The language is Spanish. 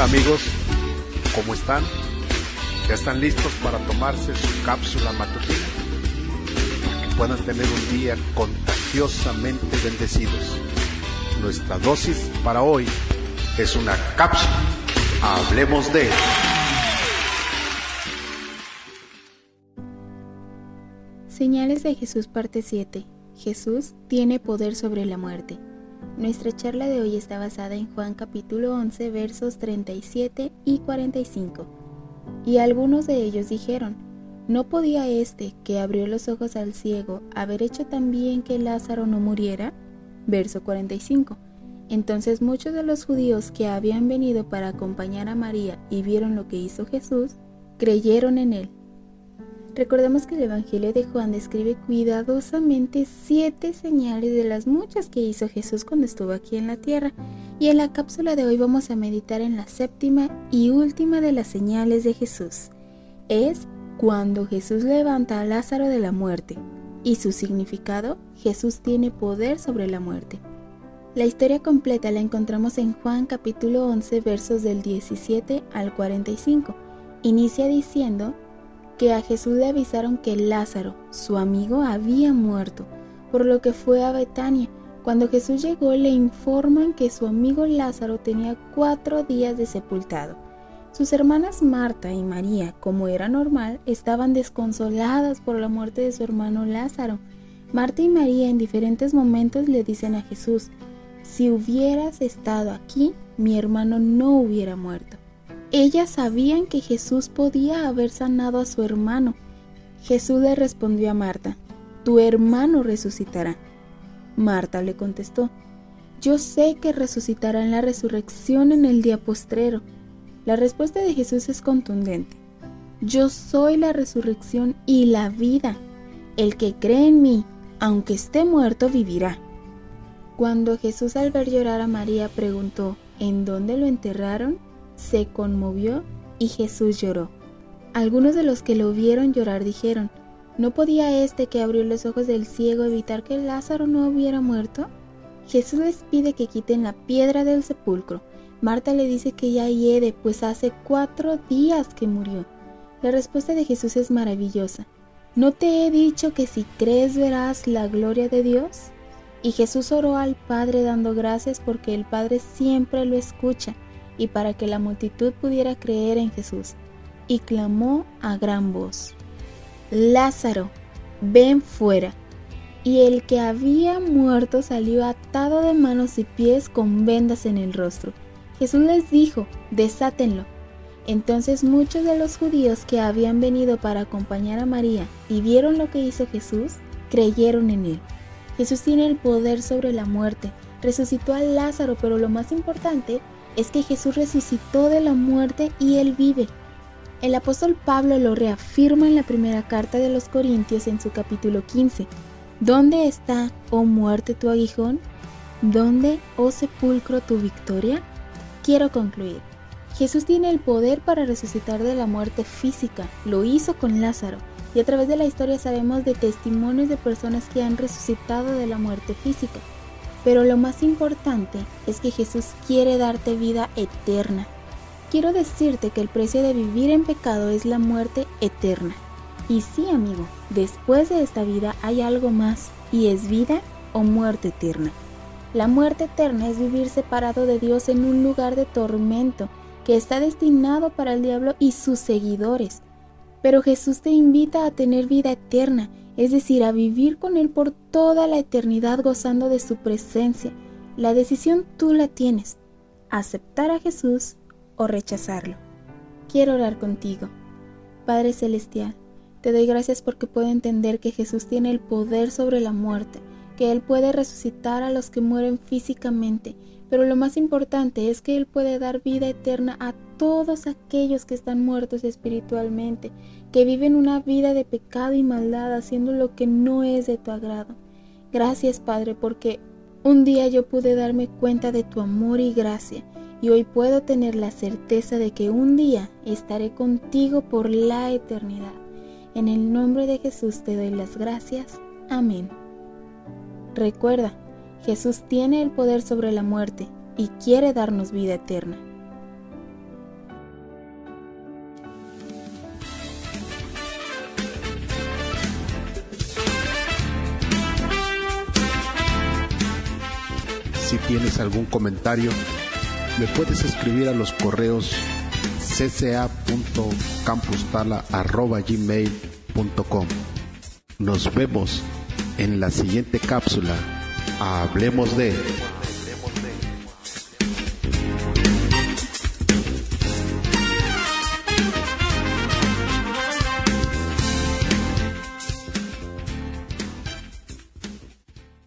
Amigos, ¿cómo están? ¿Ya están listos para tomarse su cápsula matutina? Que puedan tener un día contagiosamente bendecidos. Nuestra dosis para hoy es una cápsula. Hablemos de... Señales de Jesús parte 7. Jesús tiene poder sobre la muerte. Nuestra charla de hoy está basada en Juan capítulo 11 versos 37 y 45. Y algunos de ellos dijeron, ¿no podía este que abrió los ojos al ciego haber hecho también que Lázaro no muriera? Verso 45. Entonces muchos de los judíos que habían venido para acompañar a María y vieron lo que hizo Jesús, creyeron en él. Recordemos que el Evangelio de Juan describe cuidadosamente siete señales de las muchas que hizo Jesús cuando estuvo aquí en la tierra. Y en la cápsula de hoy vamos a meditar en la séptima y última de las señales de Jesús. Es cuando Jesús levanta a Lázaro de la muerte. Y su significado, Jesús tiene poder sobre la muerte. La historia completa la encontramos en Juan capítulo 11 versos del 17 al 45. Inicia diciendo, que a Jesús le avisaron que Lázaro, su amigo, había muerto, por lo que fue a Betania. Cuando Jesús llegó le informan que su amigo Lázaro tenía cuatro días de sepultado. Sus hermanas Marta y María, como era normal, estaban desconsoladas por la muerte de su hermano Lázaro. Marta y María en diferentes momentos le dicen a Jesús, si hubieras estado aquí, mi hermano no hubiera muerto. Ellas sabían que Jesús podía haber sanado a su hermano. Jesús le respondió a Marta, Tu hermano resucitará. Marta le contestó, Yo sé que resucitará en la resurrección en el día postrero. La respuesta de Jesús es contundente. Yo soy la resurrección y la vida. El que cree en mí, aunque esté muerto, vivirá. Cuando Jesús al ver llorar a María preguntó, ¿en dónde lo enterraron? Se conmovió y Jesús lloró. Algunos de los que lo vieron llorar dijeron, ¿no podía este que abrió los ojos del ciego evitar que Lázaro no hubiera muerto? Jesús les pide que quiten la piedra del sepulcro. Marta le dice que ya hiede, pues hace cuatro días que murió. La respuesta de Jesús es maravillosa. ¿No te he dicho que si crees verás la gloria de Dios? Y Jesús oró al Padre dando gracias porque el Padre siempre lo escucha y para que la multitud pudiera creer en Jesús, y clamó a gran voz, Lázaro, ven fuera. Y el que había muerto salió atado de manos y pies con vendas en el rostro. Jesús les dijo, desátenlo. Entonces muchos de los judíos que habían venido para acompañar a María y vieron lo que hizo Jesús, creyeron en él. Jesús tiene el poder sobre la muerte, resucitó a Lázaro, pero lo más importante es que Jesús resucitó de la muerte y Él vive. El apóstol Pablo lo reafirma en la primera carta de los Corintios en su capítulo 15. ¿Dónde está, oh muerte, tu aguijón? ¿Dónde, oh sepulcro, tu victoria? Quiero concluir. Jesús tiene el poder para resucitar de la muerte física, lo hizo con Lázaro, y a través de la historia sabemos de testimonios de personas que han resucitado de la muerte física. Pero lo más importante es que Jesús quiere darte vida eterna. Quiero decirte que el precio de vivir en pecado es la muerte eterna. Y sí, amigo, después de esta vida hay algo más, y es vida o muerte eterna. La muerte eterna es vivir separado de Dios en un lugar de tormento que está destinado para el diablo y sus seguidores. Pero Jesús te invita a tener vida eterna es decir, a vivir con Él por toda la eternidad gozando de su presencia. La decisión tú la tienes, aceptar a Jesús o rechazarlo. Quiero orar contigo. Padre Celestial, te doy gracias porque puedo entender que Jesús tiene el poder sobre la muerte, que Él puede resucitar a los que mueren físicamente, pero lo más importante es que Él puede dar vida eterna a todos aquellos que están muertos espiritualmente, que viven una vida de pecado y maldad haciendo lo que no es de tu agrado. Gracias Padre porque un día yo pude darme cuenta de tu amor y gracia y hoy puedo tener la certeza de que un día estaré contigo por la eternidad. En el nombre de Jesús te doy las gracias. Amén. Recuerda, Jesús tiene el poder sobre la muerte y quiere darnos vida eterna. Si tienes algún comentario, me puedes escribir a los correos cca.campustala.gmail.com Nos vemos en la siguiente cápsula. Hablemos de...